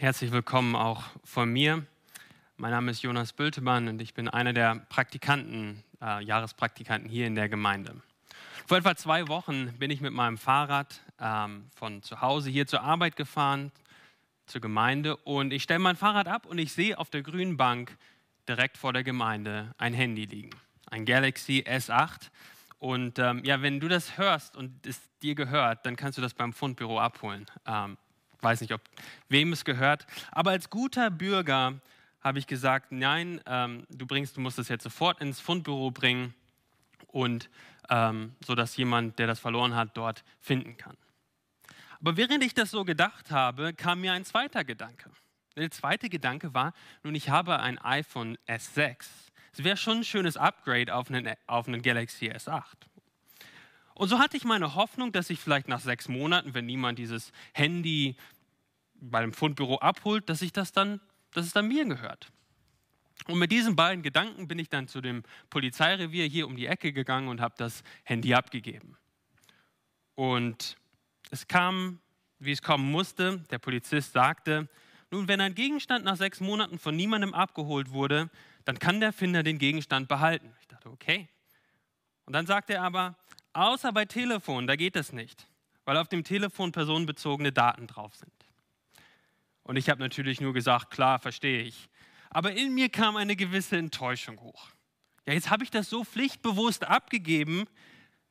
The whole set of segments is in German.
Herzlich willkommen auch von mir. Mein Name ist Jonas Bültemann und ich bin einer der Praktikanten, äh, Jahrespraktikanten hier in der Gemeinde. Vor etwa zwei Wochen bin ich mit meinem Fahrrad ähm, von zu Hause hier zur Arbeit gefahren, zur Gemeinde und ich stelle mein Fahrrad ab und ich sehe auf der grünen Bank direkt vor der Gemeinde ein Handy liegen, ein Galaxy S8. Und ähm, ja, wenn du das hörst und es dir gehört, dann kannst du das beim Fundbüro abholen. Ähm, weiß nicht, ob wem es gehört. Aber als guter Bürger habe ich gesagt, nein, ähm, du bringst, du musst es jetzt sofort ins Fundbüro bringen und ähm, so dass jemand, der das verloren hat, dort finden kann. Aber während ich das so gedacht habe, kam mir ein zweiter Gedanke. Der zweite Gedanke war, nun ich habe ein iPhone S6. Es wäre schon ein schönes Upgrade auf einen, auf einen Galaxy S8. Und so hatte ich meine Hoffnung, dass ich vielleicht nach sechs Monaten, wenn niemand dieses Handy beim Fundbüro abholt, dass, ich das dann, dass es dann mir gehört. Und mit diesen beiden Gedanken bin ich dann zu dem Polizeirevier hier um die Ecke gegangen und habe das Handy abgegeben. Und es kam, wie es kommen musste. Der Polizist sagte, nun, wenn ein Gegenstand nach sechs Monaten von niemandem abgeholt wurde, dann kann der Finder den Gegenstand behalten. Ich dachte, okay. Und dann sagte er aber, Außer bei Telefon, da geht es nicht, weil auf dem Telefon personenbezogene Daten drauf sind. Und ich habe natürlich nur gesagt, klar, verstehe ich. Aber in mir kam eine gewisse Enttäuschung hoch. Ja, jetzt habe ich das so pflichtbewusst abgegeben,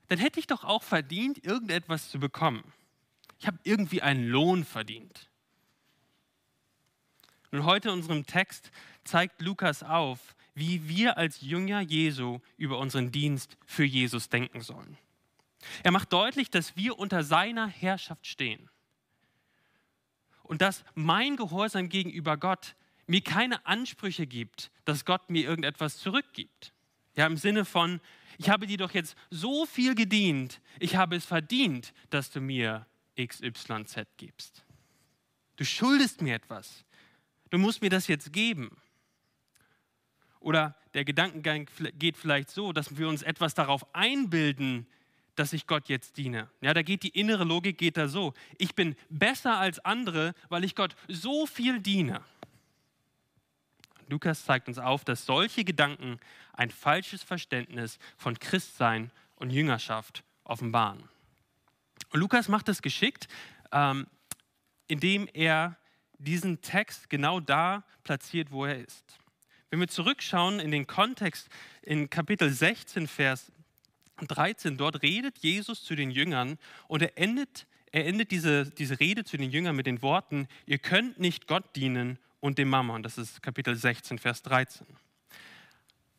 dann hätte ich doch auch verdient, irgendetwas zu bekommen. Ich habe irgendwie einen Lohn verdient. Und heute in unserem Text zeigt Lukas auf, wie wir als Jünger Jesu über unseren Dienst für Jesus denken sollen. Er macht deutlich, dass wir unter seiner Herrschaft stehen. Und dass mein Gehorsam gegenüber Gott mir keine Ansprüche gibt, dass Gott mir irgendetwas zurückgibt. Ja, im Sinne von, ich habe dir doch jetzt so viel gedient, ich habe es verdient, dass du mir XYZ gibst. Du schuldest mir etwas. Du musst mir das jetzt geben. Oder der Gedankengang geht vielleicht so, dass wir uns etwas darauf einbilden, dass ich Gott jetzt diene. Ja, da geht die innere Logik geht da so. Ich bin besser als andere, weil ich Gott so viel diene. Lukas zeigt uns auf, dass solche Gedanken ein falsches Verständnis von Christsein und Jüngerschaft offenbaren. Und Lukas macht es geschickt, ähm, indem er diesen Text genau da platziert, wo er ist. Wenn wir zurückschauen in den Kontext in Kapitel 16, Vers 13, dort redet Jesus zu den Jüngern und er endet, er endet diese, diese Rede zu den Jüngern mit den Worten, ihr könnt nicht Gott dienen und dem Mammon. Das ist Kapitel 16, Vers 13.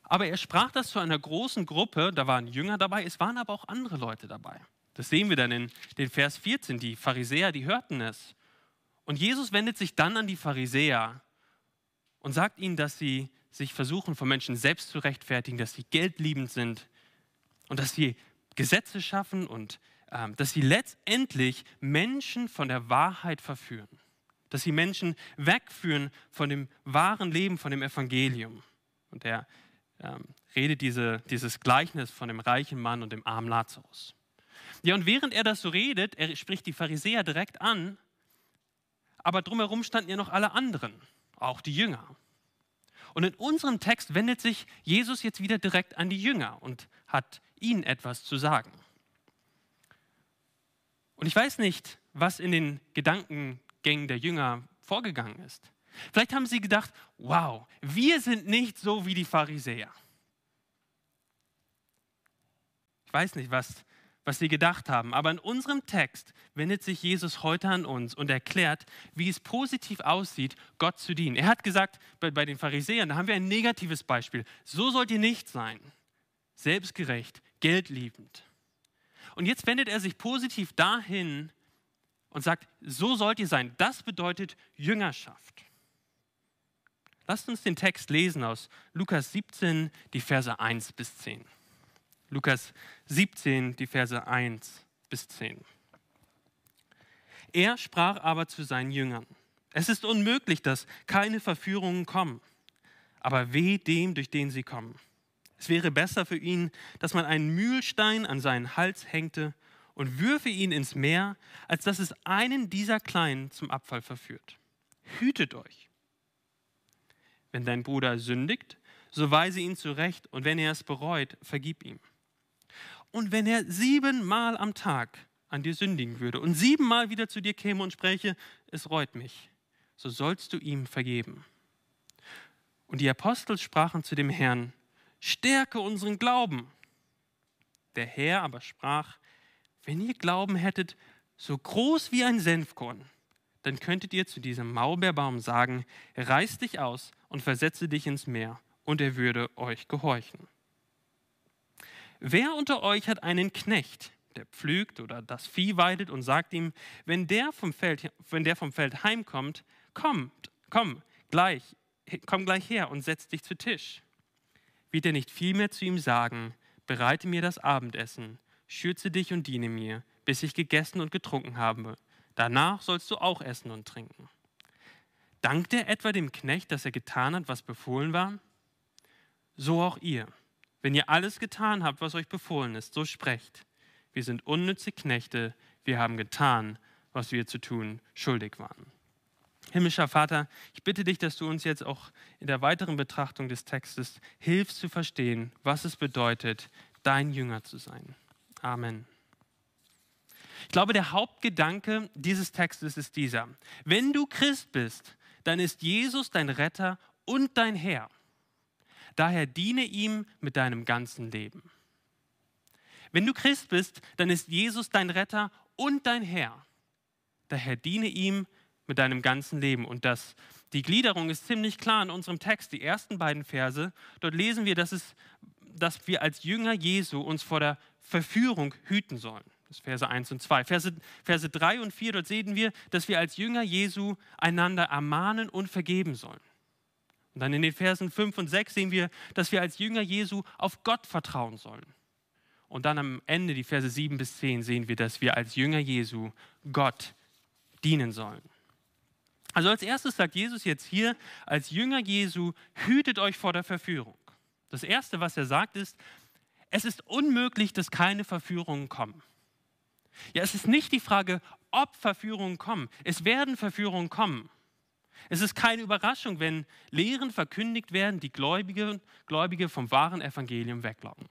Aber er sprach das zu einer großen Gruppe, da waren Jünger dabei, es waren aber auch andere Leute dabei. Das sehen wir dann in den Vers 14, die Pharisäer, die hörten es. Und Jesus wendet sich dann an die Pharisäer und sagt ihnen, dass sie sich versuchen, von Menschen selbst zu rechtfertigen, dass sie geldliebend sind, und dass sie Gesetze schaffen und ähm, dass sie letztendlich Menschen von der Wahrheit verführen. Dass sie Menschen wegführen von dem wahren Leben, von dem Evangelium. Und er ähm, redet diese, dieses Gleichnis von dem reichen Mann und dem armen Lazarus. Ja, und während er das so redet, er spricht die Pharisäer direkt an, aber drumherum standen ja noch alle anderen, auch die Jünger. Und in unserem Text wendet sich Jesus jetzt wieder direkt an die Jünger und hat ihnen etwas zu sagen. Und ich weiß nicht, was in den Gedankengängen der Jünger vorgegangen ist. Vielleicht haben sie gedacht, wow, wir sind nicht so wie die Pharisäer. Ich weiß nicht, was, was sie gedacht haben, aber in unserem Text wendet sich Jesus heute an uns und erklärt, wie es positiv aussieht, Gott zu dienen. Er hat gesagt, bei, bei den Pharisäern, da haben wir ein negatives Beispiel. So sollt ihr nicht sein. Selbstgerecht, geldliebend. Und jetzt wendet er sich positiv dahin und sagt, so sollt ihr sein. Das bedeutet Jüngerschaft. Lasst uns den Text lesen aus Lukas 17, die Verse 1 bis 10. Lukas 17, die Verse 1 bis 10. Er sprach aber zu seinen Jüngern, es ist unmöglich, dass keine Verführungen kommen, aber weh dem, durch den sie kommen. Es wäre besser für ihn, dass man einen Mühlstein an seinen Hals hängte und würfe ihn ins Meer, als dass es einen dieser Kleinen zum Abfall verführt. hütet euch. Wenn dein Bruder sündigt, so weise ihn zurecht und wenn er es bereut, vergib ihm. Und wenn er siebenmal am Tag an dir sündigen würde und siebenmal wieder zu dir käme und spräche, es reut mich, so sollst du ihm vergeben. Und die Apostel sprachen zu dem Herrn, stärke unseren Glauben. Der Herr aber sprach, wenn ihr Glauben hättet, so groß wie ein Senfkorn, dann könntet ihr zu diesem Maulbeerbaum sagen, reiß dich aus und versetze dich ins Meer, und er würde euch gehorchen. Wer unter euch hat einen Knecht, der pflügt oder das Vieh weidet und sagt ihm, wenn der vom Feld, wenn der vom Feld heimkommt, kommt, komm gleich, komm gleich her und setz dich zu Tisch. Wird er nicht vielmehr zu ihm sagen, bereite mir das Abendessen, schürze dich und diene mir, bis ich gegessen und getrunken habe. Danach sollst du auch essen und trinken. Dankt er etwa dem Knecht, dass er getan hat, was befohlen war? So auch ihr. Wenn ihr alles getan habt, was euch befohlen ist, so sprecht. Wir sind unnütze Knechte, wir haben getan, was wir zu tun schuldig waren. Himmlischer Vater, ich bitte dich, dass du uns jetzt auch in der weiteren Betrachtung des Textes hilfst zu verstehen, was es bedeutet, dein Jünger zu sein. Amen. Ich glaube, der Hauptgedanke dieses Textes ist dieser. Wenn du Christ bist, dann ist Jesus dein Retter und dein Herr. Daher diene ihm mit deinem ganzen Leben. Wenn du Christ bist, dann ist Jesus dein Retter und dein Herr. Daher diene ihm mit deinem ganzen Leben. Und das, die Gliederung ist ziemlich klar in unserem Text. Die ersten beiden Verse, dort lesen wir, dass, es, dass wir als Jünger Jesu uns vor der Verführung hüten sollen. Das ist Verse 1 und 2. Verse, Verse 3 und 4, dort sehen wir, dass wir als Jünger Jesu einander ermahnen und vergeben sollen. Und dann in den Versen 5 und 6 sehen wir, dass wir als Jünger Jesu auf Gott vertrauen sollen. Und dann am Ende, die Verse 7 bis 10, sehen wir, dass wir als Jünger Jesu Gott dienen sollen. Also als erstes sagt Jesus jetzt hier, als Jünger Jesu, hütet euch vor der Verführung. Das Erste, was er sagt, ist, es ist unmöglich, dass keine Verführungen kommen. Ja, es ist nicht die Frage, ob Verführungen kommen. Es werden Verführungen kommen. Es ist keine Überraschung, wenn Lehren verkündigt werden, die Gläubige, Gläubige vom wahren Evangelium weglocken.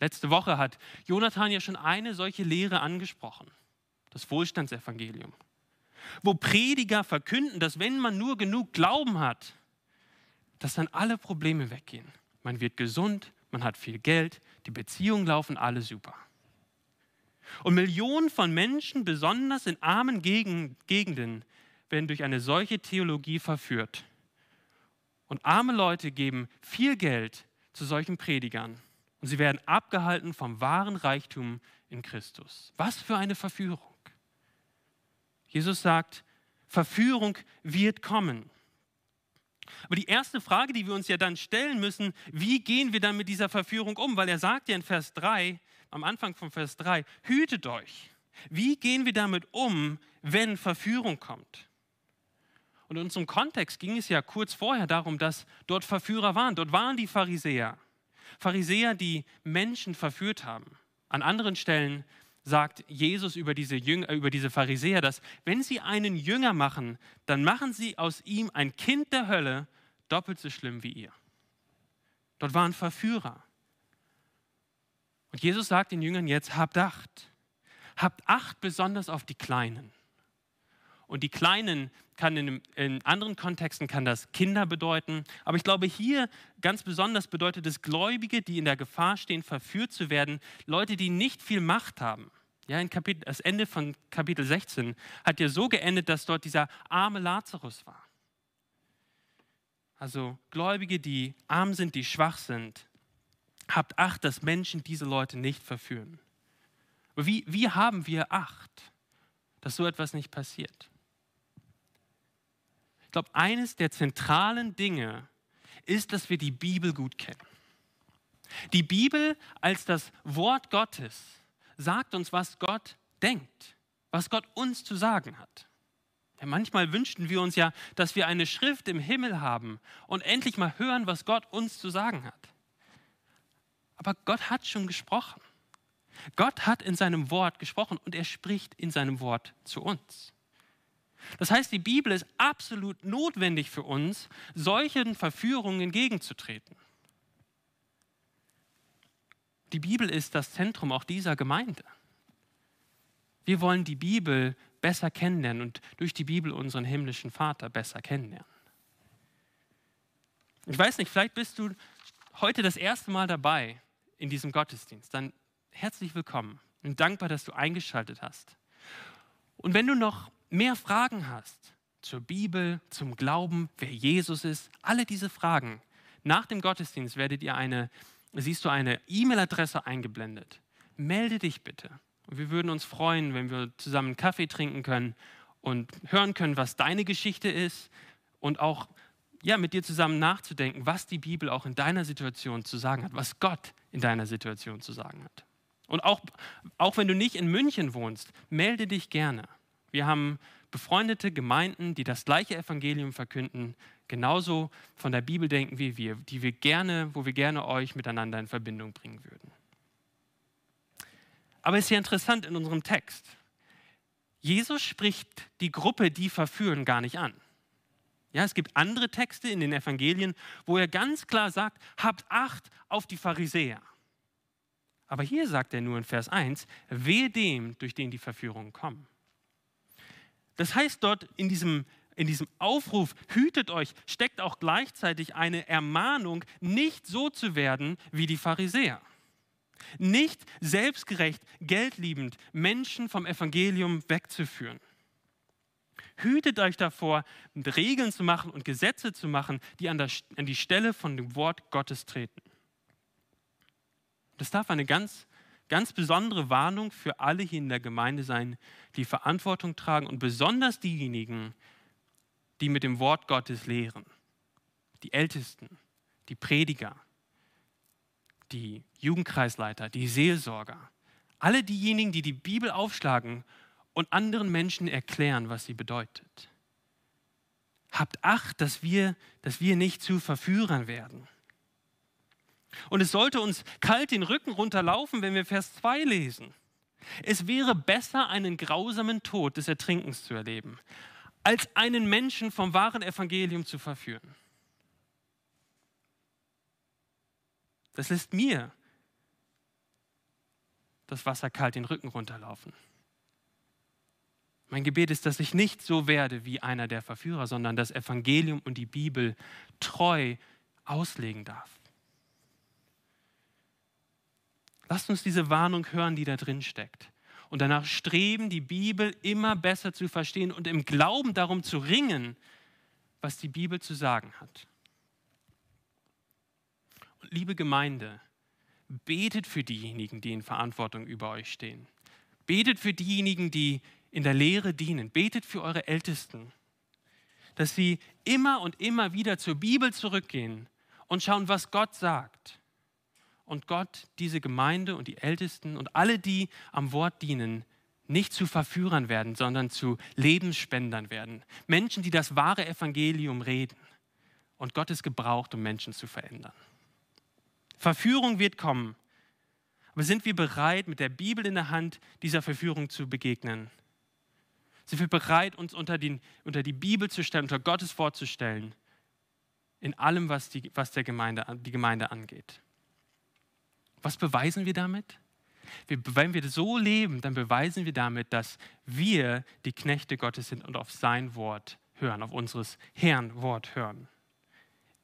Letzte Woche hat Jonathan ja schon eine solche Lehre angesprochen, das Wohlstandsevangelium, wo Prediger verkünden, dass wenn man nur genug Glauben hat, dass dann alle Probleme weggehen. Man wird gesund, man hat viel Geld, die Beziehungen laufen alle super. Und Millionen von Menschen, besonders in armen Gegenden, werden durch eine solche Theologie verführt. Und arme Leute geben viel Geld zu solchen Predigern. Und sie werden abgehalten vom wahren Reichtum in Christus. Was für eine Verführung. Jesus sagt, Verführung wird kommen. Aber die erste Frage, die wir uns ja dann stellen müssen, wie gehen wir dann mit dieser Verführung um? Weil er sagt ja in Vers 3, am Anfang von Vers 3, hütet euch. Wie gehen wir damit um, wenn Verführung kommt? Und in unserem Kontext ging es ja kurz vorher darum, dass dort Verführer waren. Dort waren die Pharisäer. Pharisäer, die Menschen verführt haben. An anderen Stellen sagt Jesus über diese, Jünger, über diese Pharisäer, dass wenn sie einen Jünger machen, dann machen sie aus ihm ein Kind der Hölle, doppelt so schlimm wie ihr. Dort waren Verführer. Und Jesus sagt den Jüngern jetzt, habt Acht. Habt Acht besonders auf die Kleinen. Und die Kleinen kann in, in, anderen Kontexten kann das Kinder bedeuten. Aber ich glaube, hier ganz besonders bedeutet es Gläubige, die in der Gefahr stehen, verführt zu werden. Leute, die nicht viel Macht haben. Ja, in Kapitel, das Ende von Kapitel 16 hat ja so geendet, dass dort dieser arme Lazarus war. Also Gläubige, die arm sind, die schwach sind, Habt Acht, dass Menschen diese Leute nicht verführen. Wie, wie haben wir Acht, dass so etwas nicht passiert? Glaube, eines der zentralen Dinge ist, dass wir die Bibel gut kennen. Die Bibel als das Wort Gottes sagt uns, was Gott denkt, was Gott uns zu sagen hat. Ja, manchmal wünschten wir uns ja, dass wir eine Schrift im Himmel haben und endlich mal hören, was Gott uns zu sagen hat. Aber Gott hat schon gesprochen. Gott hat in seinem Wort gesprochen und er spricht in seinem Wort zu uns. Das heißt, die Bibel ist absolut notwendig für uns, solchen Verführungen entgegenzutreten. Die Bibel ist das Zentrum auch dieser Gemeinde. Wir wollen die Bibel besser kennenlernen und durch die Bibel unseren himmlischen Vater besser kennenlernen. Ich weiß nicht, vielleicht bist du heute das erste Mal dabei in diesem Gottesdienst. Dann herzlich willkommen und dankbar, dass du eingeschaltet hast. Und wenn du noch mehr Fragen hast zur Bibel, zum Glauben, wer Jesus ist, alle diese Fragen, nach dem Gottesdienst werdet ihr eine, siehst du eine E-Mail-Adresse eingeblendet. Melde dich bitte. Wir würden uns freuen, wenn wir zusammen Kaffee trinken können und hören können, was deine Geschichte ist und auch ja, mit dir zusammen nachzudenken, was die Bibel auch in deiner Situation zu sagen hat, was Gott in deiner Situation zu sagen hat. Und auch, auch wenn du nicht in München wohnst, melde dich gerne. Wir haben befreundete Gemeinden, die das gleiche Evangelium verkünden, genauso von der Bibel denken wie wir, die wir gerne, wo wir gerne euch miteinander in Verbindung bringen würden. Aber es ist ja interessant in unserem Text. Jesus spricht die Gruppe, die verführen, gar nicht an. Ja, es gibt andere Texte in den Evangelien, wo er ganz klar sagt, habt Acht auf die Pharisäer. Aber hier sagt er nur in Vers 1, wehe dem, durch den die Verführungen kommen. Das heißt dort in diesem, in diesem Aufruf, hütet euch, steckt auch gleichzeitig eine Ermahnung, nicht so zu werden wie die Pharisäer. Nicht selbstgerecht, geldliebend Menschen vom Evangelium wegzuführen. Hütet euch davor, Regeln zu machen und Gesetze zu machen, die an, der, an die Stelle von dem Wort Gottes treten. Das darf eine ganz, ganz besondere Warnung für alle hier in der Gemeinde sein, die Verantwortung tragen und besonders diejenigen, die mit dem Wort Gottes lehren. Die Ältesten, die Prediger, die Jugendkreisleiter, die Seelsorger, alle diejenigen, die die Bibel aufschlagen und anderen Menschen erklären, was sie bedeutet. Habt Acht, dass wir, dass wir nicht zu Verführern werden. Und es sollte uns kalt den Rücken runterlaufen, wenn wir Vers 2 lesen. Es wäre besser, einen grausamen Tod des Ertrinkens zu erleben, als einen Menschen vom wahren Evangelium zu verführen. Das lässt mir das Wasser kalt den Rücken runterlaufen. Mein Gebet ist, dass ich nicht so werde wie einer der Verführer, sondern das Evangelium und die Bibel treu auslegen darf. Lasst uns diese Warnung hören, die da drin steckt. Und danach streben, die Bibel immer besser zu verstehen und im Glauben darum zu ringen, was die Bibel zu sagen hat. Und liebe Gemeinde, betet für diejenigen, die in Verantwortung über euch stehen. Betet für diejenigen, die in der Lehre dienen. Betet für eure Ältesten, dass sie immer und immer wieder zur Bibel zurückgehen und schauen, was Gott sagt. Und Gott diese Gemeinde und die Ältesten und alle, die am Wort dienen, nicht zu Verführern werden, sondern zu Lebensspendern werden. Menschen, die das wahre Evangelium reden. Und Gott ist gebraucht, um Menschen zu verändern. Verführung wird kommen. Aber sind wir bereit, mit der Bibel in der Hand dieser Verführung zu begegnen? Sind wir bereit, uns unter, den, unter die Bibel zu stellen, unter Gottes Wort zu stellen, in allem, was, die, was der Gemeinde, die Gemeinde angeht? Was beweisen wir damit? Wenn wir so leben, dann beweisen wir damit, dass wir die Knechte Gottes sind und auf sein Wort hören, auf unseres Herrn Wort hören.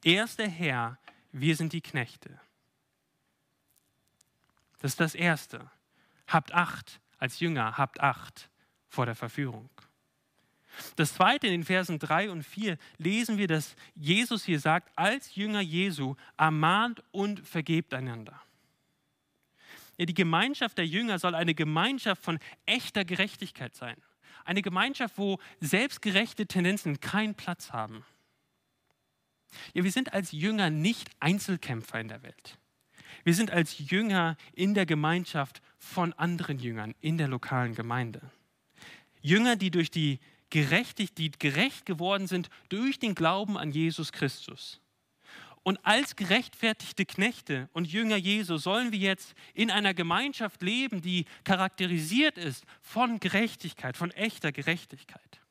Er ist der Herr, wir sind die Knechte. Das ist das Erste. Habt Acht als Jünger, habt Acht vor der Verführung. Das zweite, in den Versen 3 und 4 lesen wir, dass Jesus hier sagt, als Jünger Jesu ermahnt und vergebt einander. Ja, die Gemeinschaft der Jünger soll eine Gemeinschaft von echter Gerechtigkeit sein. Eine Gemeinschaft, wo selbstgerechte Tendenzen keinen Platz haben. Ja, wir sind als Jünger nicht Einzelkämpfer in der Welt. Wir sind als Jünger in der Gemeinschaft von anderen Jüngern in der lokalen Gemeinde. Jünger, die durch die gerechtig, die gerecht geworden sind durch den Glauben an Jesus Christus. Und als gerechtfertigte Knechte und Jünger Jesu sollen wir jetzt in einer Gemeinschaft leben, die charakterisiert ist von Gerechtigkeit, von echter Gerechtigkeit.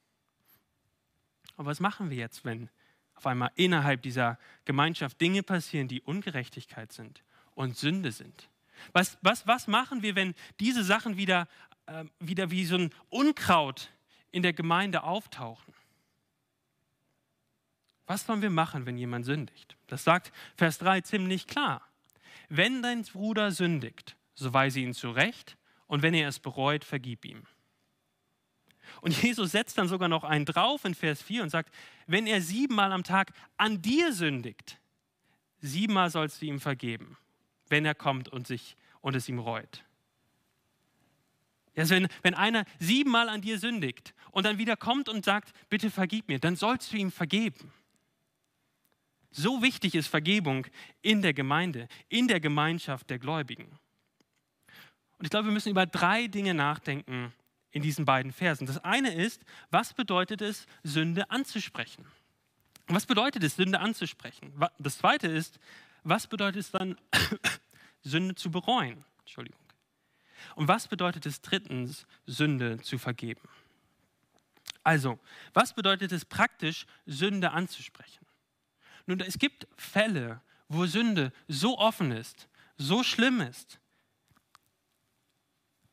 Aber was machen wir jetzt, wenn auf einmal innerhalb dieser Gemeinschaft Dinge passieren, die Ungerechtigkeit sind und Sünde sind? Was, was, was machen wir, wenn diese Sachen wieder, äh, wieder wie so ein Unkraut in der Gemeinde auftauchen? Was sollen wir machen, wenn jemand sündigt? Das sagt Vers 3 ziemlich klar. Wenn dein Bruder sündigt, so weise ihn zurecht und wenn er es bereut, vergib ihm. Und Jesus setzt dann sogar noch einen drauf in Vers 4 und sagt, wenn er siebenmal am Tag an dir sündigt, siebenmal sollst du ihm vergeben, wenn er kommt und, sich, und es ihm reut. Also wenn, wenn einer siebenmal an dir sündigt und dann wieder kommt und sagt, bitte vergib mir, dann sollst du ihm vergeben. So wichtig ist Vergebung in der Gemeinde, in der Gemeinschaft der Gläubigen. Und ich glaube, wir müssen über drei Dinge nachdenken in diesen beiden Versen. Das eine ist, was bedeutet es, Sünde anzusprechen? Was bedeutet es, Sünde anzusprechen? Das zweite ist, was bedeutet es dann, Sünde zu bereuen? Entschuldigung. Und was bedeutet es drittens, Sünde zu vergeben? Also, was bedeutet es praktisch, Sünde anzusprechen? Nun, es gibt Fälle, wo Sünde so offen ist, so schlimm ist,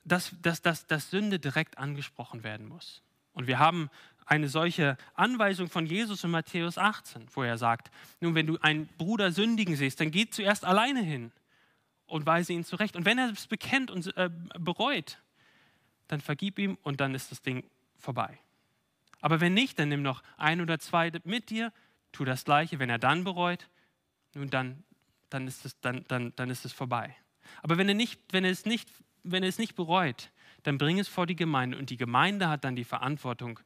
dass, dass, dass, dass Sünde direkt angesprochen werden muss. Und wir haben eine solche Anweisung von Jesus in Matthäus 18, wo er sagt, nun, wenn du einen Bruder sündigen siehst, dann geh zuerst alleine hin und weise ihn zurecht. Und wenn er es bekennt und äh, bereut, dann vergib ihm und dann ist das Ding vorbei. Aber wenn nicht, dann nimm noch ein oder zwei mit dir tu das Gleiche. Wenn er dann bereut, nun dann, dann, ist, es, dann, dann, dann ist es vorbei. Aber wenn er, nicht, wenn, er es nicht, wenn er es nicht bereut, dann bring es vor die Gemeinde und die Gemeinde hat dann die Verantwortung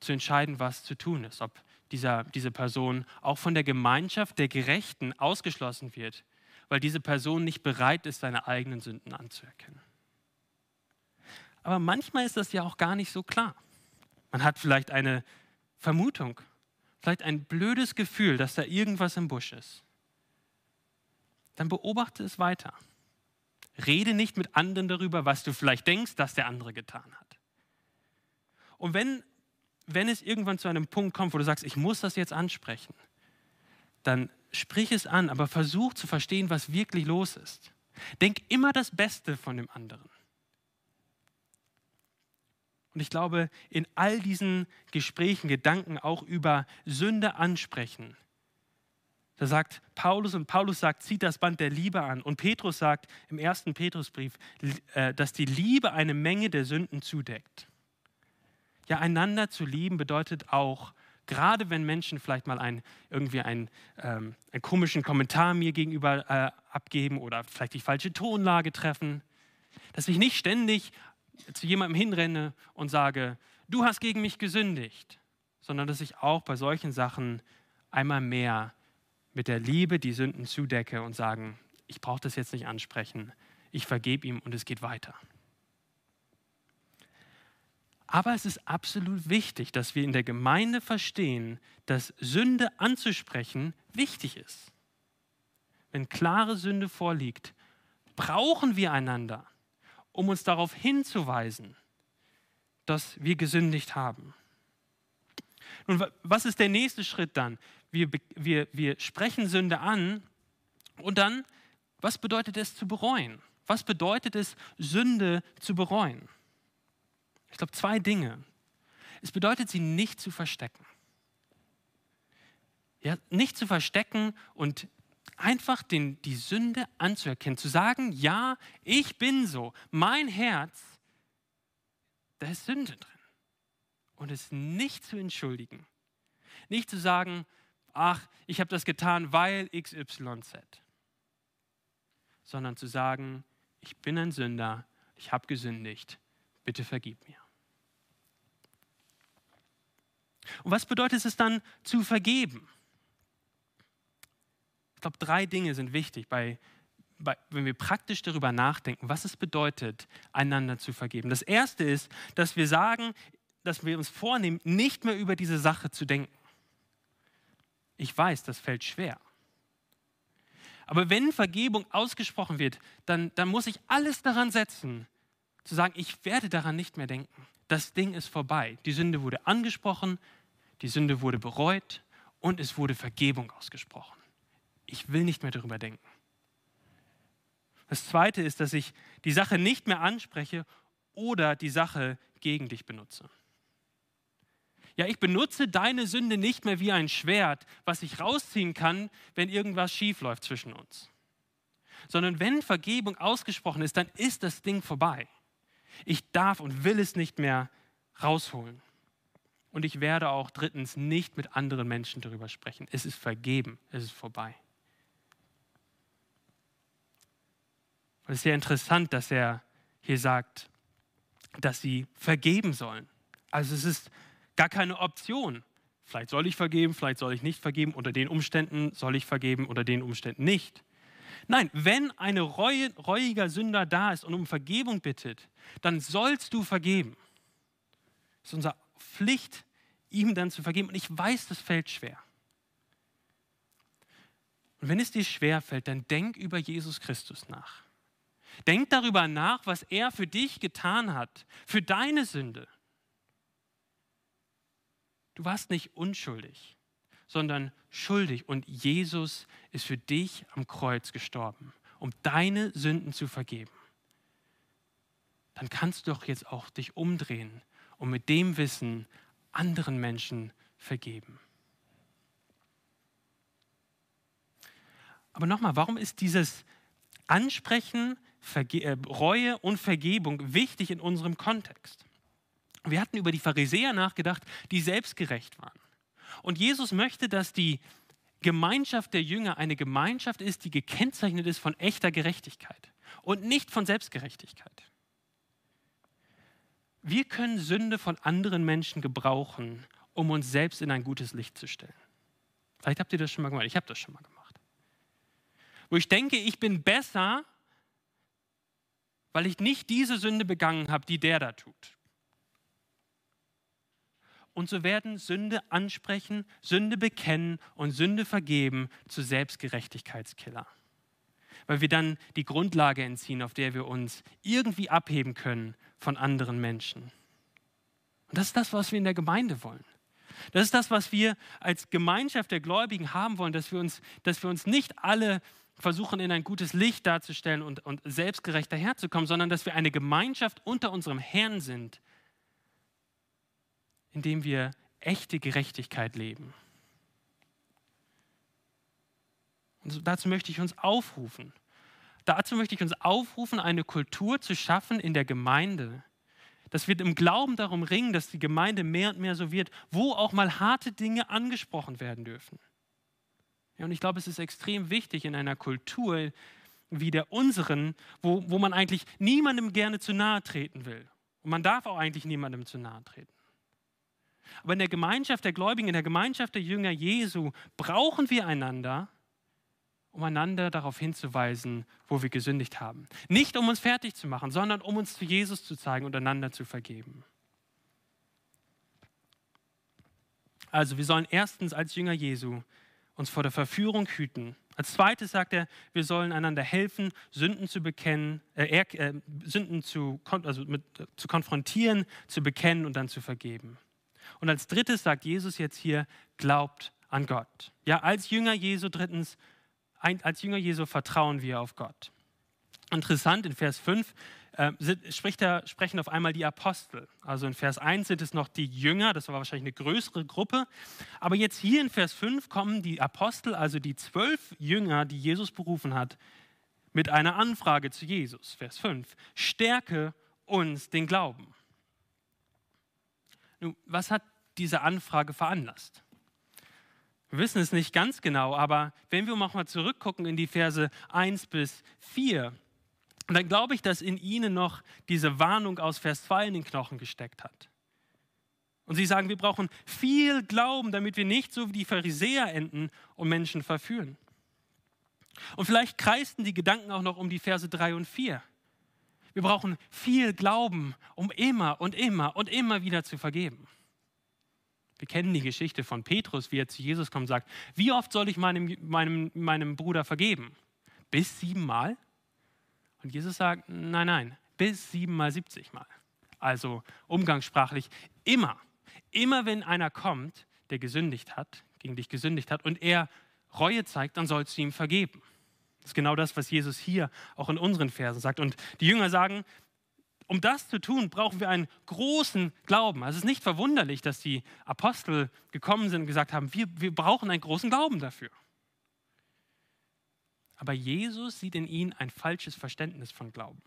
zu entscheiden, was zu tun ist. Ob dieser, diese Person auch von der Gemeinschaft der Gerechten ausgeschlossen wird, weil diese Person nicht bereit ist, seine eigenen Sünden anzuerkennen. Aber manchmal ist das ja auch gar nicht so klar. Man hat vielleicht eine Vermutung vielleicht ein blödes Gefühl, dass da irgendwas im Busch ist, dann beobachte es weiter. Rede nicht mit anderen darüber, was du vielleicht denkst, dass der andere getan hat. Und wenn, wenn es irgendwann zu einem Punkt kommt, wo du sagst, ich muss das jetzt ansprechen, dann sprich es an, aber versuch zu verstehen, was wirklich los ist. Denk immer das Beste von dem anderen. Und ich glaube, in all diesen Gesprächen, Gedanken auch über Sünde ansprechen, da sagt Paulus und Paulus sagt, zieht das Band der Liebe an. Und Petrus sagt im ersten Petrusbrief, äh, dass die Liebe eine Menge der Sünden zudeckt. Ja, einander zu lieben bedeutet auch, gerade wenn Menschen vielleicht mal ein, irgendwie einen, ähm, einen komischen Kommentar mir gegenüber äh, abgeben oder vielleicht die falsche Tonlage treffen, dass ich nicht ständig zu jemandem hinrenne und sage, du hast gegen mich gesündigt, sondern dass ich auch bei solchen Sachen einmal mehr mit der Liebe die Sünden zudecke und sagen, ich brauche das jetzt nicht ansprechen, ich vergebe ihm und es geht weiter. Aber es ist absolut wichtig, dass wir in der Gemeinde verstehen, dass Sünde anzusprechen wichtig ist. Wenn klare Sünde vorliegt, brauchen wir einander um uns darauf hinzuweisen, dass wir gesündigt haben. Nun, was ist der nächste Schritt dann? Wir, wir, wir sprechen Sünde an und dann, was bedeutet es zu bereuen? Was bedeutet es, Sünde zu bereuen? Ich glaube, zwei Dinge. Es bedeutet, sie nicht zu verstecken. Ja, nicht zu verstecken und einfach den, die Sünde anzuerkennen, zu sagen, ja, ich bin so, mein Herz, da ist Sünde drin. Und es nicht zu entschuldigen. Nicht zu sagen, ach, ich habe das getan, weil XYZ. Sondern zu sagen, ich bin ein Sünder, ich habe gesündigt, bitte vergib mir. Und was bedeutet es dann zu vergeben? Ich glaube, drei Dinge sind wichtig, bei, bei, wenn wir praktisch darüber nachdenken, was es bedeutet, einander zu vergeben. Das erste ist, dass wir sagen, dass wir uns vornehmen, nicht mehr über diese Sache zu denken. Ich weiß, das fällt schwer. Aber wenn Vergebung ausgesprochen wird, dann, dann muss ich alles daran setzen, zu sagen, ich werde daran nicht mehr denken. Das Ding ist vorbei. Die Sünde wurde angesprochen, die Sünde wurde bereut und es wurde Vergebung ausgesprochen. Ich will nicht mehr darüber denken. Das Zweite ist, dass ich die Sache nicht mehr anspreche oder die Sache gegen dich benutze. Ja, ich benutze deine Sünde nicht mehr wie ein Schwert, was ich rausziehen kann, wenn irgendwas schief läuft zwischen uns. Sondern wenn Vergebung ausgesprochen ist, dann ist das Ding vorbei. Ich darf und will es nicht mehr rausholen. Und ich werde auch drittens nicht mit anderen Menschen darüber sprechen. Es ist vergeben, es ist vorbei. Und es ist sehr interessant, dass er hier sagt, dass sie vergeben sollen. Also es ist gar keine Option. Vielleicht soll ich vergeben, vielleicht soll ich nicht vergeben, unter den Umständen soll ich vergeben, unter den Umständen nicht. Nein, wenn ein Reue, reuiger Sünder da ist und um Vergebung bittet, dann sollst du vergeben. Es ist unsere Pflicht, ihm dann zu vergeben. Und ich weiß, das fällt schwer. Und wenn es dir schwer fällt, dann denk über Jesus Christus nach. Denk darüber nach, was er für dich getan hat, für deine Sünde. Du warst nicht unschuldig, sondern schuldig und Jesus ist für dich am Kreuz gestorben, um deine Sünden zu vergeben. Dann kannst du doch jetzt auch dich umdrehen und mit dem Wissen anderen Menschen vergeben. Aber nochmal, warum ist dieses Ansprechen Verge äh, Reue und Vergebung wichtig in unserem Kontext. Wir hatten über die Pharisäer nachgedacht, die selbstgerecht waren. Und Jesus möchte, dass die Gemeinschaft der Jünger eine Gemeinschaft ist, die gekennzeichnet ist von echter Gerechtigkeit und nicht von Selbstgerechtigkeit. Wir können Sünde von anderen Menschen gebrauchen, um uns selbst in ein gutes Licht zu stellen. Vielleicht habt ihr das schon mal gemacht. Ich habe das schon mal gemacht. Wo ich denke, ich bin besser weil ich nicht diese Sünde begangen habe, die der da tut. Und so werden Sünde ansprechen, Sünde bekennen und Sünde vergeben zu Selbstgerechtigkeitskiller. Weil wir dann die Grundlage entziehen, auf der wir uns irgendwie abheben können von anderen Menschen. Und das ist das, was wir in der Gemeinde wollen. Das ist das, was wir als Gemeinschaft der Gläubigen haben wollen, dass wir uns, dass wir uns nicht alle versuchen, in ein gutes Licht darzustellen und, und selbstgerecht daherzukommen, sondern dass wir eine Gemeinschaft unter unserem Herrn sind, in dem wir echte Gerechtigkeit leben. Und dazu möchte ich uns aufrufen. Dazu möchte ich uns aufrufen, eine Kultur zu schaffen in der Gemeinde, dass wir im Glauben darum ringen, dass die Gemeinde mehr und mehr so wird, wo auch mal harte Dinge angesprochen werden dürfen. Ja, und ich glaube, es ist extrem wichtig in einer Kultur wie der unseren, wo, wo man eigentlich niemandem gerne zu nahe treten will. Und man darf auch eigentlich niemandem zu nahe treten. Aber in der Gemeinschaft der Gläubigen, in der Gemeinschaft der Jünger Jesu brauchen wir einander, um einander darauf hinzuweisen, wo wir gesündigt haben. Nicht um uns fertig zu machen, sondern um uns zu Jesus zu zeigen und einander zu vergeben. Also wir sollen erstens als Jünger Jesu uns vor der Verführung hüten. Als zweites sagt er, wir sollen einander helfen, Sünden zu bekennen, äh, äh, Sünden zu, also mit, äh, zu konfrontieren, zu bekennen und dann zu vergeben. Und als drittes sagt Jesus jetzt hier, glaubt an Gott. Ja, als Jünger Jesu drittens, als Jünger Jesu vertrauen wir auf Gott. Interessant, in Vers 5 äh, spricht er, sprechen auf einmal die Apostel. Also in Vers 1 sind es noch die Jünger, das war wahrscheinlich eine größere Gruppe. Aber jetzt hier in Vers 5 kommen die Apostel, also die zwölf Jünger, die Jesus berufen hat, mit einer Anfrage zu Jesus. Vers 5. Stärke uns den Glauben. Nun, was hat diese Anfrage veranlasst? Wir wissen es nicht ganz genau, aber wenn wir mal zurückgucken in die Verse 1 bis 4, und dann glaube ich, dass in ihnen noch diese Warnung aus Vers 2 in den Knochen gesteckt hat. Und sie sagen, wir brauchen viel Glauben, damit wir nicht so wie die Pharisäer enden und Menschen verführen. Und vielleicht kreisten die Gedanken auch noch um die Verse 3 und 4. Wir brauchen viel Glauben, um immer und immer und immer wieder zu vergeben. Wir kennen die Geschichte von Petrus, wie er zu Jesus kommt und sagt, wie oft soll ich meinem, meinem, meinem Bruder vergeben? Bis siebenmal? Und Jesus sagt, nein, nein, bis siebenmal, siebzigmal. Also umgangssprachlich immer. Immer wenn einer kommt, der gesündigt hat, gegen dich gesündigt hat, und er Reue zeigt, dann sollst du ihm vergeben. Das ist genau das, was Jesus hier auch in unseren Versen sagt. Und die Jünger sagen, um das zu tun, brauchen wir einen großen Glauben. Also es ist nicht verwunderlich, dass die Apostel gekommen sind und gesagt haben, wir, wir brauchen einen großen Glauben dafür. Aber Jesus sieht in ihnen ein falsches Verständnis von Glauben.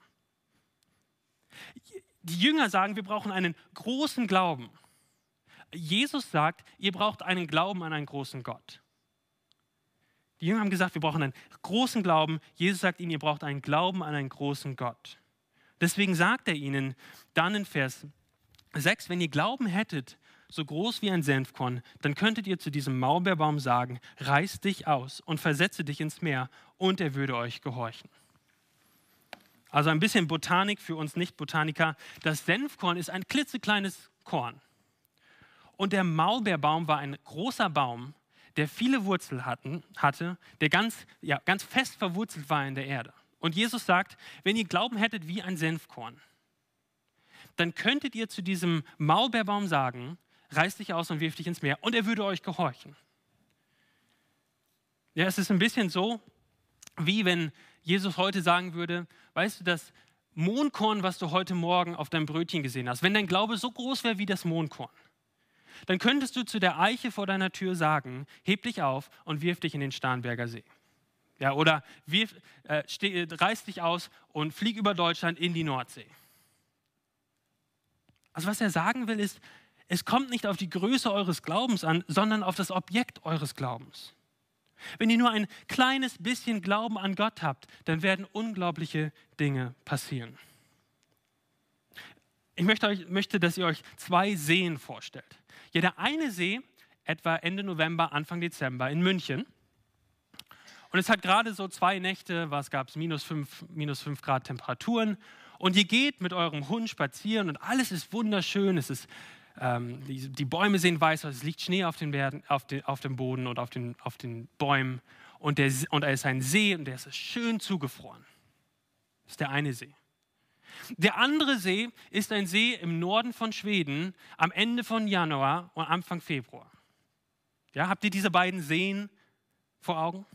Die Jünger sagen, wir brauchen einen großen Glauben. Jesus sagt, ihr braucht einen Glauben an einen großen Gott. Die Jünger haben gesagt, wir brauchen einen großen Glauben. Jesus sagt ihnen, ihr braucht einen Glauben an einen großen Gott. Deswegen sagt er ihnen dann in Vers 6, wenn ihr Glauben hättet, so groß wie ein Senfkorn, dann könntet ihr zu diesem Maulbeerbaum sagen, reiß dich aus und versetze dich ins Meer und er würde euch gehorchen. Also ein bisschen Botanik für uns Nicht-Botaniker. Das Senfkorn ist ein klitzekleines Korn. Und der Maulbeerbaum war ein großer Baum, der viele Wurzeln hatten, hatte, der ganz, ja, ganz fest verwurzelt war in der Erde. Und Jesus sagt, wenn ihr Glauben hättet wie ein Senfkorn, dann könntet ihr zu diesem Maulbeerbaum sagen, reiß dich aus und wirf dich ins Meer und er würde euch gehorchen. Ja, es ist ein bisschen so, wie wenn Jesus heute sagen würde, weißt du, das Mondkorn, was du heute Morgen auf deinem Brötchen gesehen hast, wenn dein Glaube so groß wäre wie das Mondkorn, dann könntest du zu der Eiche vor deiner Tür sagen, heb dich auf und wirf dich in den Starnberger See. Ja, oder wirf, äh, steh, reiß dich aus und flieg über Deutschland in die Nordsee. Also was er sagen will ist, es kommt nicht auf die Größe eures Glaubens an, sondern auf das Objekt eures Glaubens. Wenn ihr nur ein kleines bisschen Glauben an Gott habt, dann werden unglaubliche Dinge passieren. Ich möchte, euch, möchte, dass ihr euch zwei Seen vorstellt. Ja, der eine See, etwa Ende November, Anfang Dezember in München, und es hat gerade so zwei Nächte, was gab es, minus fünf, minus fünf Grad Temperaturen. Und ihr geht mit eurem Hund spazieren und alles ist wunderschön. Es ist, ähm, die, die, Bäume sehen weiß aus, es liegt Schnee auf, den Bergen, auf, den, auf dem Boden und auf den, auf den Bäumen. Und, der, und da ist ein See und der ist schön zugefroren. Das ist der eine See. Der andere See ist ein See im Norden von Schweden am Ende von Januar und Anfang Februar. Ja, habt ihr diese beiden Seen vor Augen?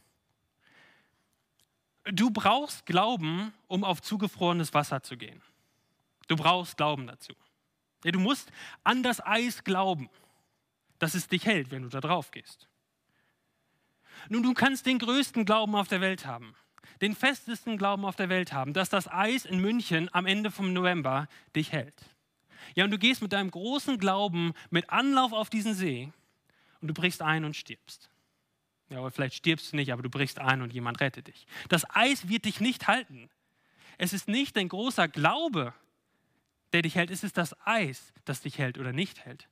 Du brauchst Glauben, um auf zugefrorenes Wasser zu gehen. Du brauchst Glauben dazu. Ja, du musst an das Eis glauben, dass es dich hält, wenn du da drauf gehst. Nun, du kannst den größten Glauben auf der Welt haben, den festesten Glauben auf der Welt haben, dass das Eis in München am Ende vom November dich hält. Ja, und du gehst mit deinem großen Glauben mit Anlauf auf diesen See und du brichst ein und stirbst. Ja, aber vielleicht stirbst du nicht, aber du brichst ein und jemand rettet dich. Das Eis wird dich nicht halten. Es ist nicht dein großer Glaube, der dich hält, es ist das Eis, das dich hält oder nicht hält.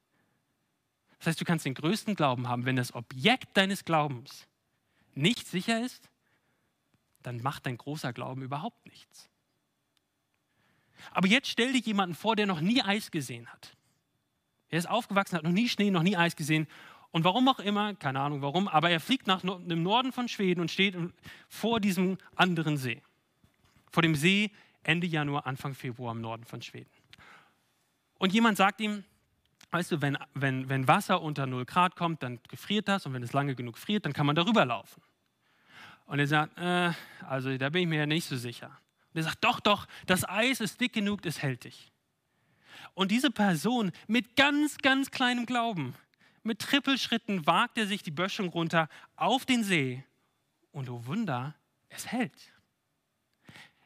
Das heißt, du kannst den größten Glauben haben, wenn das Objekt deines Glaubens nicht sicher ist, dann macht dein großer Glauben überhaupt nichts. Aber jetzt stell dir jemanden vor, der noch nie Eis gesehen hat. Er ist aufgewachsen, hat noch nie Schnee, noch nie Eis gesehen und warum auch immer, keine Ahnung warum, aber er fliegt nach dem Norden von Schweden und steht vor diesem anderen See. Vor dem See Ende Januar, Anfang Februar im Norden von Schweden. Und jemand sagt ihm, weißt du, wenn, wenn, wenn Wasser unter 0 Grad kommt, dann gefriert das und wenn es lange genug friert, dann kann man darüber laufen. Und er sagt, äh, also da bin ich mir ja nicht so sicher. Und er sagt, doch, doch, das Eis ist dick genug, es hält dich. Und diese Person mit ganz, ganz kleinem Glauben mit Trippelschritten wagt er sich die Böschung runter auf den See und oh Wunder, es hält.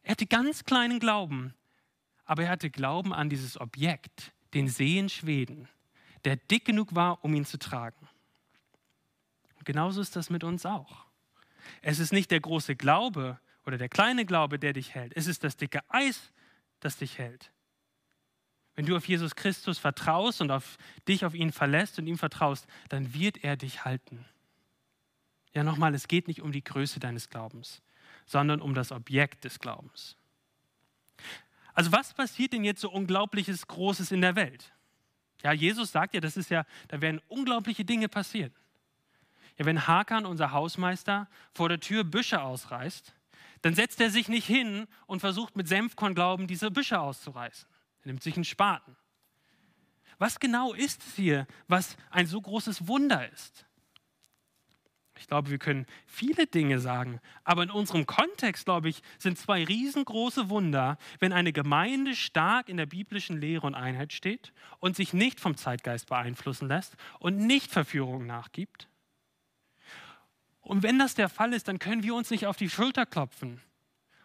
Er hatte ganz kleinen Glauben, aber er hatte Glauben an dieses Objekt, den See in Schweden, der dick genug war, um ihn zu tragen. Und genauso ist das mit uns auch. Es ist nicht der große Glaube oder der kleine Glaube, der dich hält. Es ist das dicke Eis, das dich hält. Wenn du auf Jesus Christus vertraust und auf dich auf ihn verlässt und ihm vertraust, dann wird er dich halten. Ja, nochmal, es geht nicht um die Größe deines Glaubens, sondern um das Objekt des Glaubens. Also was passiert denn jetzt so unglaubliches Großes in der Welt? Ja, Jesus sagt ja, das ist ja, da werden unglaubliche Dinge passieren. Ja, wenn Hakan, unser Hausmeister, vor der Tür Büsche ausreißt, dann setzt er sich nicht hin und versucht mit Senfkornglauben diese Büsche auszureißen. Er nimmt sich einen Spaten. Was genau ist es hier, was ein so großes Wunder ist? Ich glaube, wir können viele Dinge sagen, aber in unserem Kontext, glaube ich, sind zwei riesengroße Wunder, wenn eine Gemeinde stark in der biblischen Lehre und Einheit steht und sich nicht vom Zeitgeist beeinflussen lässt und nicht Verführung nachgibt. Und wenn das der Fall ist, dann können wir uns nicht auf die Schulter klopfen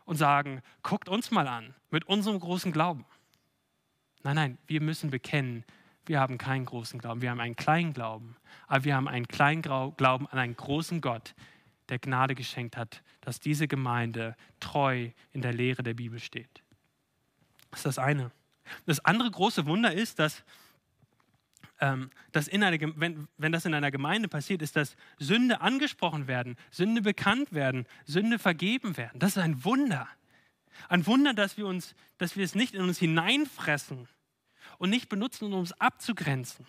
und sagen, guckt uns mal an mit unserem großen Glauben. Nein, nein, wir müssen bekennen, wir haben keinen großen Glauben, wir haben einen kleinen Glauben, aber wir haben einen kleinen Glauben an einen großen Gott, der Gnade geschenkt hat, dass diese Gemeinde treu in der Lehre der Bibel steht. Das ist das eine. Das andere große Wunder ist, dass, ähm, dass in einer, wenn, wenn das in einer Gemeinde passiert, ist, dass Sünde angesprochen werden, Sünde bekannt werden, Sünde vergeben werden. Das ist ein Wunder. Ein Wunder, dass wir, uns, dass wir es nicht in uns hineinfressen, und nicht benutzen, um es abzugrenzen,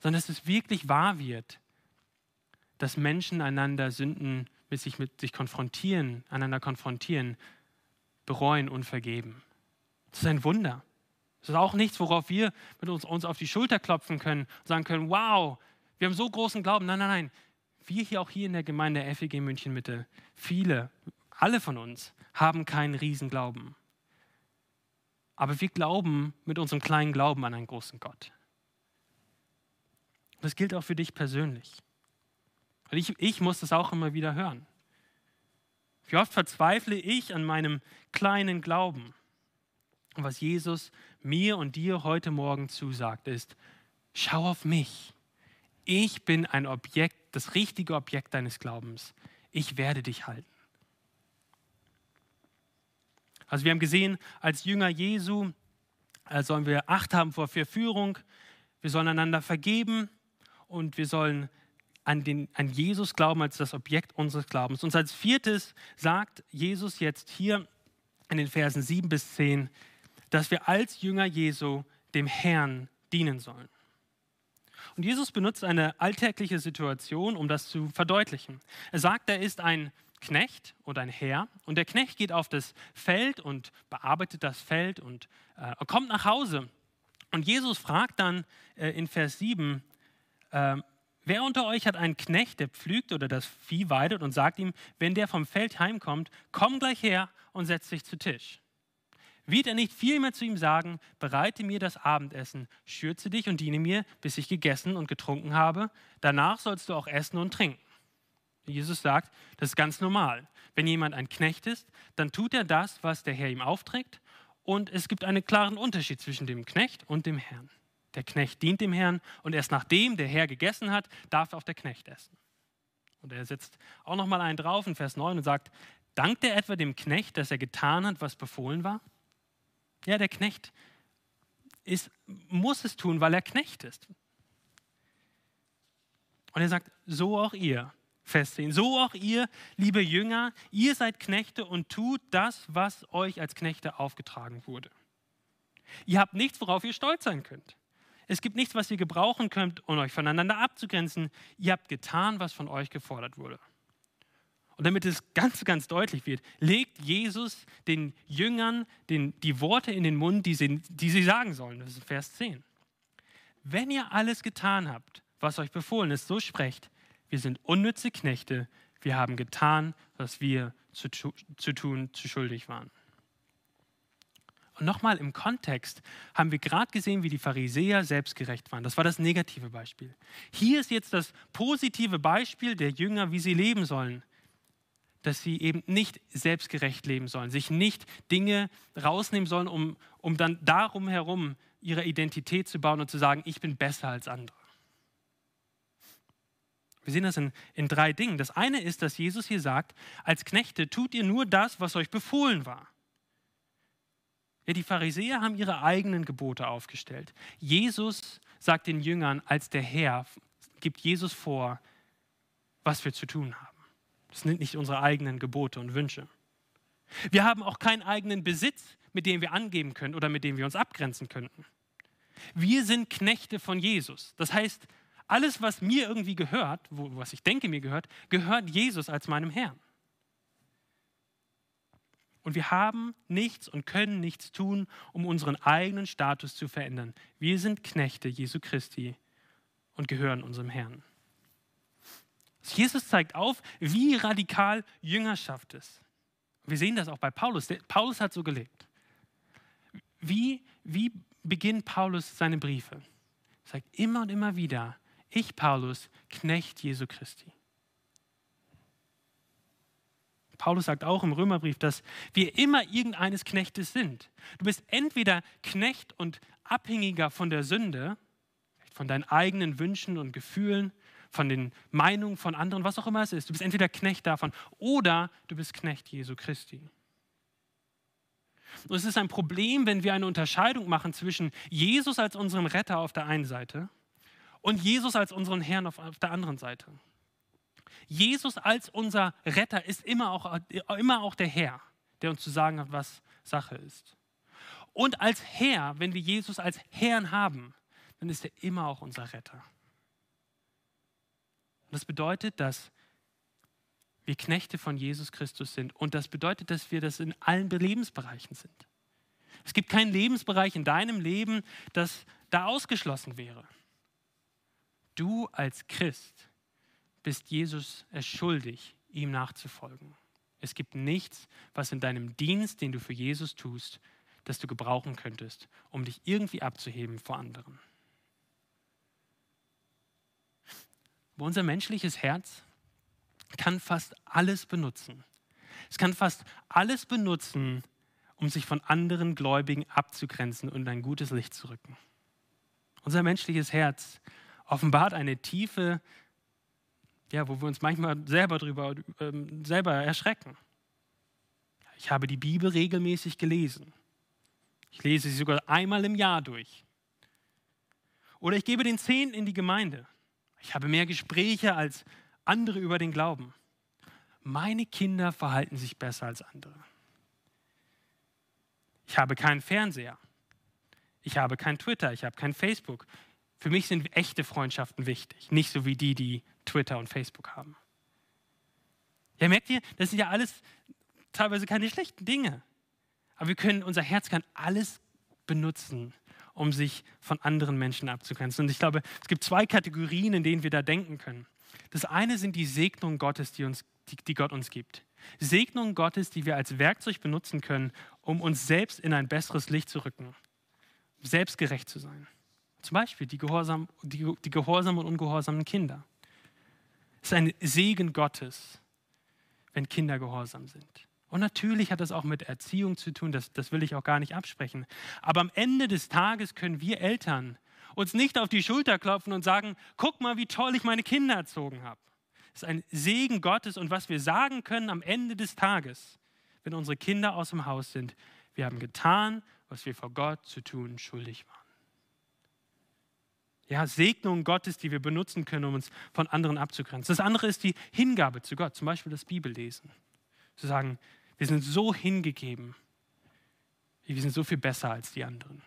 sondern dass es wirklich wahr wird, dass Menschen einander Sünden mit sich, mit sich konfrontieren, einander konfrontieren, bereuen und vergeben. Das ist ein Wunder. Das ist auch nichts, worauf wir mit uns, uns auf die Schulter klopfen können und sagen können, wow, wir haben so großen Glauben. Nein, nein, nein. Wir hier auch hier in der Gemeinde FEG München Mitte, viele, alle von uns haben keinen Riesenglauben. Aber wir glauben mit unserem kleinen Glauben an einen großen Gott. Das gilt auch für dich persönlich. Und ich, ich muss das auch immer wieder hören. Wie oft verzweifle ich an meinem kleinen Glauben. Und was Jesus mir und dir heute Morgen zusagt, ist, schau auf mich. Ich bin ein Objekt, das richtige Objekt deines Glaubens. Ich werde dich halten. Also wir haben gesehen, als Jünger Jesu äh, sollen wir Acht haben vor Verführung, wir sollen einander vergeben und wir sollen an, den, an Jesus glauben als das Objekt unseres Glaubens. Und als viertes sagt Jesus jetzt hier in den Versen 7 bis 10, dass wir als Jünger Jesu dem Herrn dienen sollen. Und Jesus benutzt eine alltägliche Situation, um das zu verdeutlichen. Er sagt, er ist ein Knecht und ein Herr. Und der Knecht geht auf das Feld und bearbeitet das Feld und äh, kommt nach Hause. Und Jesus fragt dann äh, in Vers 7, äh, wer unter euch hat einen Knecht, der pflügt oder das Vieh weidet und sagt ihm, wenn der vom Feld heimkommt, komm gleich her und setz dich zu Tisch. Wird er nicht vielmehr zu ihm sagen, bereite mir das Abendessen, schürze dich und diene mir, bis ich gegessen und getrunken habe, danach sollst du auch essen und trinken. Jesus sagt, das ist ganz normal. Wenn jemand ein Knecht ist, dann tut er das, was der Herr ihm aufträgt. Und es gibt einen klaren Unterschied zwischen dem Knecht und dem Herrn. Der Knecht dient dem Herrn und erst nachdem der Herr gegessen hat, darf auch der Knecht essen. Und er setzt auch noch mal einen drauf in Vers 9 und sagt, dankt er etwa dem Knecht, dass er getan hat, was befohlen war? Ja, der Knecht ist, muss es tun, weil er Knecht ist. Und er sagt, so auch ihr festsehen. So auch ihr, liebe Jünger, ihr seid Knechte und tut das, was euch als Knechte aufgetragen wurde. Ihr habt nichts, worauf ihr stolz sein könnt. Es gibt nichts, was ihr gebrauchen könnt, um euch voneinander abzugrenzen. Ihr habt getan, was von euch gefordert wurde. Und damit es ganz, ganz deutlich wird, legt Jesus den Jüngern den, die Worte in den Mund, die sie, die sie sagen sollen. Das ist Vers 10. Wenn ihr alles getan habt, was euch befohlen ist, so sprecht, wir sind unnütze Knechte. Wir haben getan, was wir zu, zu tun zu schuldig waren. Und nochmal im Kontext haben wir gerade gesehen, wie die Pharisäer selbstgerecht waren. Das war das negative Beispiel. Hier ist jetzt das positive Beispiel der Jünger, wie sie leben sollen. Dass sie eben nicht selbstgerecht leben sollen, sich nicht Dinge rausnehmen sollen, um, um dann darum herum ihre Identität zu bauen und zu sagen, ich bin besser als andere. Wir sehen das in, in drei Dingen. Das eine ist, dass Jesus hier sagt, als Knechte tut ihr nur das, was euch befohlen war. Ja, die Pharisäer haben ihre eigenen Gebote aufgestellt. Jesus sagt den Jüngern als der Herr, gibt Jesus vor, was wir zu tun haben. Das sind nicht unsere eigenen Gebote und Wünsche. Wir haben auch keinen eigenen Besitz, mit dem wir angeben können oder mit dem wir uns abgrenzen könnten. Wir sind Knechte von Jesus. Das heißt, alles, was mir irgendwie gehört, wo, was ich denke mir gehört, gehört Jesus als meinem Herrn. Und wir haben nichts und können nichts tun, um unseren eigenen Status zu verändern. Wir sind Knechte Jesu Christi und gehören unserem Herrn. Jesus zeigt auf, wie radikal Jüngerschaft ist. Wir sehen das auch bei Paulus. Paulus hat so gelebt. Wie, wie beginnt Paulus seine Briefe? Er sagt immer und immer wieder, ich Paulus, Knecht Jesu Christi. Paulus sagt auch im Römerbrief, dass wir immer irgendeines Knechtes sind. Du bist entweder Knecht und Abhängiger von der Sünde, von deinen eigenen Wünschen und Gefühlen, von den Meinungen von anderen, was auch immer es ist. Du bist entweder Knecht davon oder du bist Knecht Jesu Christi. Und es ist ein Problem, wenn wir eine Unterscheidung machen zwischen Jesus als unseren Retter auf der einen Seite und Jesus als unseren Herrn auf, auf der anderen Seite. Jesus als unser Retter ist immer auch, immer auch der Herr, der uns zu sagen hat, was Sache ist. Und als Herr, wenn wir Jesus als Herrn haben, dann ist er immer auch unser Retter. das bedeutet, dass wir Knechte von Jesus Christus sind. Und das bedeutet, dass wir das in allen Lebensbereichen sind. Es gibt keinen Lebensbereich in deinem Leben, das da ausgeschlossen wäre. Du als Christ bist Jesus es schuldig, ihm nachzufolgen. Es gibt nichts, was in deinem Dienst, den du für Jesus tust, das du gebrauchen könntest, um dich irgendwie abzuheben vor anderen. Aber unser menschliches Herz kann fast alles benutzen. Es kann fast alles benutzen, um sich von anderen Gläubigen abzugrenzen und ein gutes Licht zu rücken. Unser menschliches Herz offenbart eine tiefe ja, wo wir uns manchmal selber drüber ähm, selber erschrecken. Ich habe die Bibel regelmäßig gelesen. Ich lese sie sogar einmal im Jahr durch. Oder ich gebe den Zehnten in die Gemeinde. Ich habe mehr Gespräche als andere über den Glauben. Meine Kinder verhalten sich besser als andere. Ich habe keinen Fernseher. Ich habe kein Twitter. Ich habe kein Facebook. Für mich sind echte Freundschaften wichtig, nicht so wie die, die Twitter und Facebook haben. Ja, merkt ihr, das sind ja alles teilweise keine schlechten Dinge. Aber wir können, unser Herz kann alles benutzen, um sich von anderen Menschen abzugrenzen. Und ich glaube, es gibt zwei Kategorien, in denen wir da denken können. Das eine sind die Segnungen Gottes, die, uns, die, die Gott uns gibt. Segnungen Gottes, die wir als Werkzeug benutzen können, um uns selbst in ein besseres Licht zu rücken, selbstgerecht zu sein. Zum Beispiel die, Gehorsam, die, die gehorsamen und ungehorsamen Kinder. Es ist ein Segen Gottes, wenn Kinder gehorsam sind. Und natürlich hat das auch mit Erziehung zu tun, das, das will ich auch gar nicht absprechen. Aber am Ende des Tages können wir Eltern uns nicht auf die Schulter klopfen und sagen, guck mal, wie toll ich meine Kinder erzogen habe. Es ist ein Segen Gottes und was wir sagen können am Ende des Tages, wenn unsere Kinder aus dem Haus sind, wir haben getan, was wir vor Gott zu tun schuldig waren ja, Segnungen Gottes, die wir benutzen können, um uns von anderen abzugrenzen. Das andere ist die Hingabe zu Gott, zum Beispiel das Bibellesen. Zu sagen, wir sind so hingegeben, wir sind so viel besser als die anderen.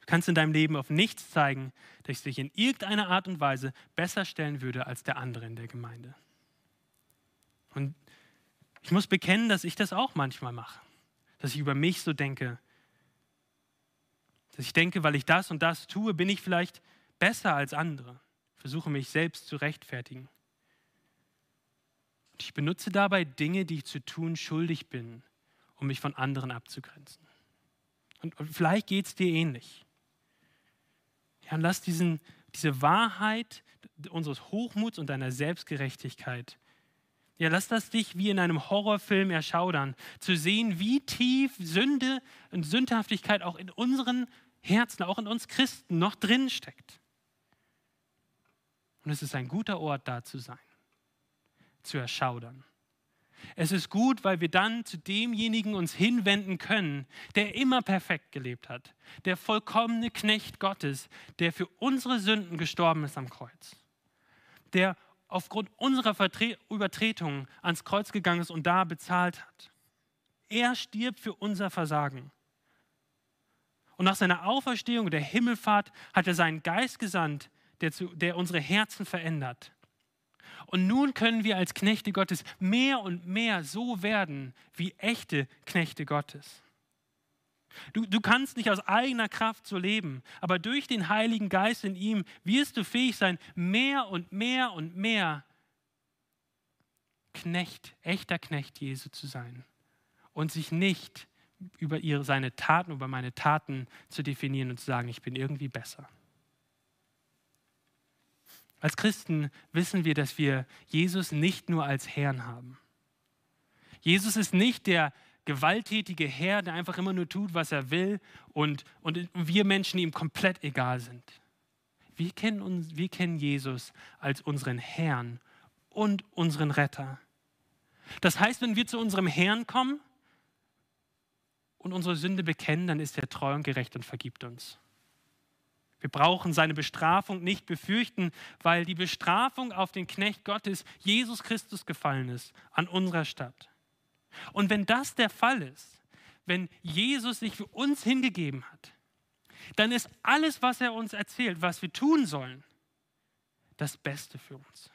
Du kannst in deinem Leben auf nichts zeigen, das dich in irgendeiner Art und Weise besser stellen würde als der andere in der Gemeinde. Und ich muss bekennen, dass ich das auch manchmal mache. Dass ich über mich so denke, dass ich denke, weil ich das und das tue, bin ich vielleicht besser als andere. Versuche mich selbst zu rechtfertigen. Und ich benutze dabei Dinge, die ich zu tun schuldig bin, um mich von anderen abzugrenzen. Und, und vielleicht geht es dir ähnlich. Ja, und lass diesen, diese Wahrheit unseres Hochmuts und deiner Selbstgerechtigkeit ja, lass das dich wie in einem Horrorfilm erschaudern, zu sehen, wie tief Sünde und Sündhaftigkeit auch in unseren Herzen, auch in uns Christen noch drin steckt. Und es ist ein guter Ort, da zu sein, zu erschaudern. Es ist gut, weil wir dann zu demjenigen uns hinwenden können, der immer perfekt gelebt hat, der vollkommene Knecht Gottes, der für unsere Sünden gestorben ist am Kreuz, der aufgrund unserer Vertre Übertretungen ans Kreuz gegangen ist und da bezahlt hat. Er stirbt für unser Versagen. Und nach seiner Auferstehung, der Himmelfahrt, hat er seinen Geist gesandt, der, zu, der unsere Herzen verändert. Und nun können wir als Knechte Gottes mehr und mehr so werden wie echte Knechte Gottes. Du, du kannst nicht aus eigener Kraft so leben, aber durch den Heiligen Geist in ihm wirst du fähig sein, mehr und mehr und mehr Knecht, echter Knecht Jesu zu sein und sich nicht über ihre, seine Taten, über meine Taten zu definieren und zu sagen, ich bin irgendwie besser. Als Christen wissen wir, dass wir Jesus nicht nur als Herrn haben. Jesus ist nicht der gewalttätige Herr, der einfach immer nur tut, was er will und, und wir Menschen ihm komplett egal sind. Wir kennen, uns, wir kennen Jesus als unseren Herrn und unseren Retter. Das heißt, wenn wir zu unserem Herrn kommen und unsere Sünde bekennen, dann ist er treu und gerecht und vergibt uns. Wir brauchen seine Bestrafung nicht befürchten, weil die Bestrafung auf den Knecht Gottes, Jesus Christus, gefallen ist, an unserer Stadt. Und wenn das der Fall ist, wenn Jesus sich für uns hingegeben hat, dann ist alles, was er uns erzählt, was wir tun sollen, das Beste für uns.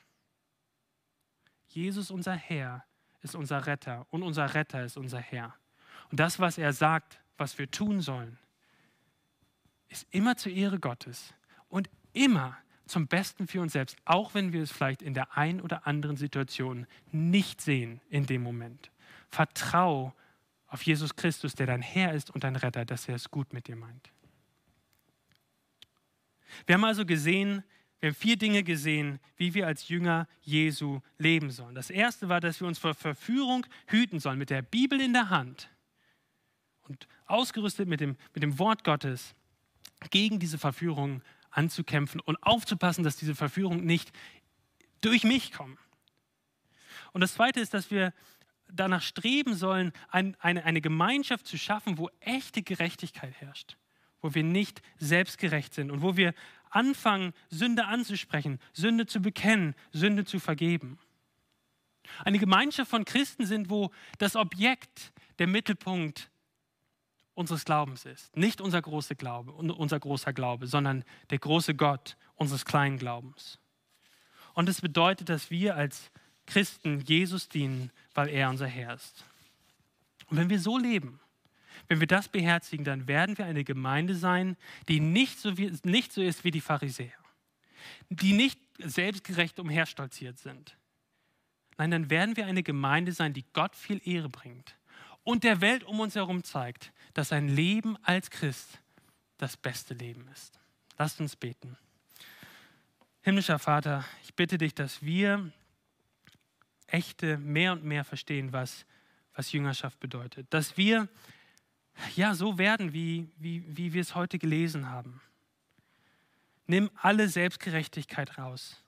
Jesus, unser Herr, ist unser Retter und unser Retter ist unser Herr. Und das, was er sagt, was wir tun sollen, ist immer zur Ehre Gottes und immer zum Besten für uns selbst, auch wenn wir es vielleicht in der einen oder anderen Situation nicht sehen in dem Moment. Vertrau auf Jesus Christus, der dein Herr ist und dein Retter, dass er es gut mit dir meint. Wir haben also gesehen, wir haben vier Dinge gesehen, wie wir als Jünger Jesu leben sollen. Das erste war, dass wir uns vor Verführung hüten sollen, mit der Bibel in der Hand und ausgerüstet mit dem, mit dem Wort Gottes gegen diese Verführung anzukämpfen und aufzupassen, dass diese Verführung nicht durch mich kommt. Und das Zweite ist, dass wir danach streben sollen, ein, eine, eine Gemeinschaft zu schaffen, wo echte Gerechtigkeit herrscht, wo wir nicht selbstgerecht sind und wo wir anfangen, Sünde anzusprechen, Sünde zu bekennen, Sünde zu vergeben. Eine Gemeinschaft von Christen sind, wo das Objekt der Mittelpunkt unseres Glaubens ist. Nicht unser großer Glaube, unser großer Glaube, sondern der große Gott unseres kleinen Glaubens. Und es bedeutet, dass wir als Christen Jesus dienen, weil er unser Herr ist. Und wenn wir so leben, wenn wir das beherzigen, dann werden wir eine Gemeinde sein, die nicht so, wie, nicht so ist wie die Pharisäer, die nicht selbstgerecht umherstolziert sind. Nein, dann werden wir eine Gemeinde sein, die Gott viel Ehre bringt und der Welt um uns herum zeigt, dass ein Leben als Christ das beste Leben ist. Lasst uns beten. Himmlischer Vater, ich bitte dich, dass wir echte mehr und mehr verstehen, was, was Jüngerschaft bedeutet. Dass wir ja so werden, wie, wie, wie wir es heute gelesen haben. Nimm alle Selbstgerechtigkeit raus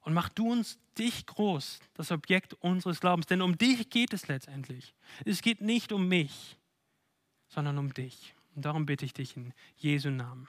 und mach du uns dich groß, das Objekt unseres Glaubens. Denn um dich geht es letztendlich. Es geht nicht um mich, sondern um dich. Und darum bitte ich dich in Jesu Namen.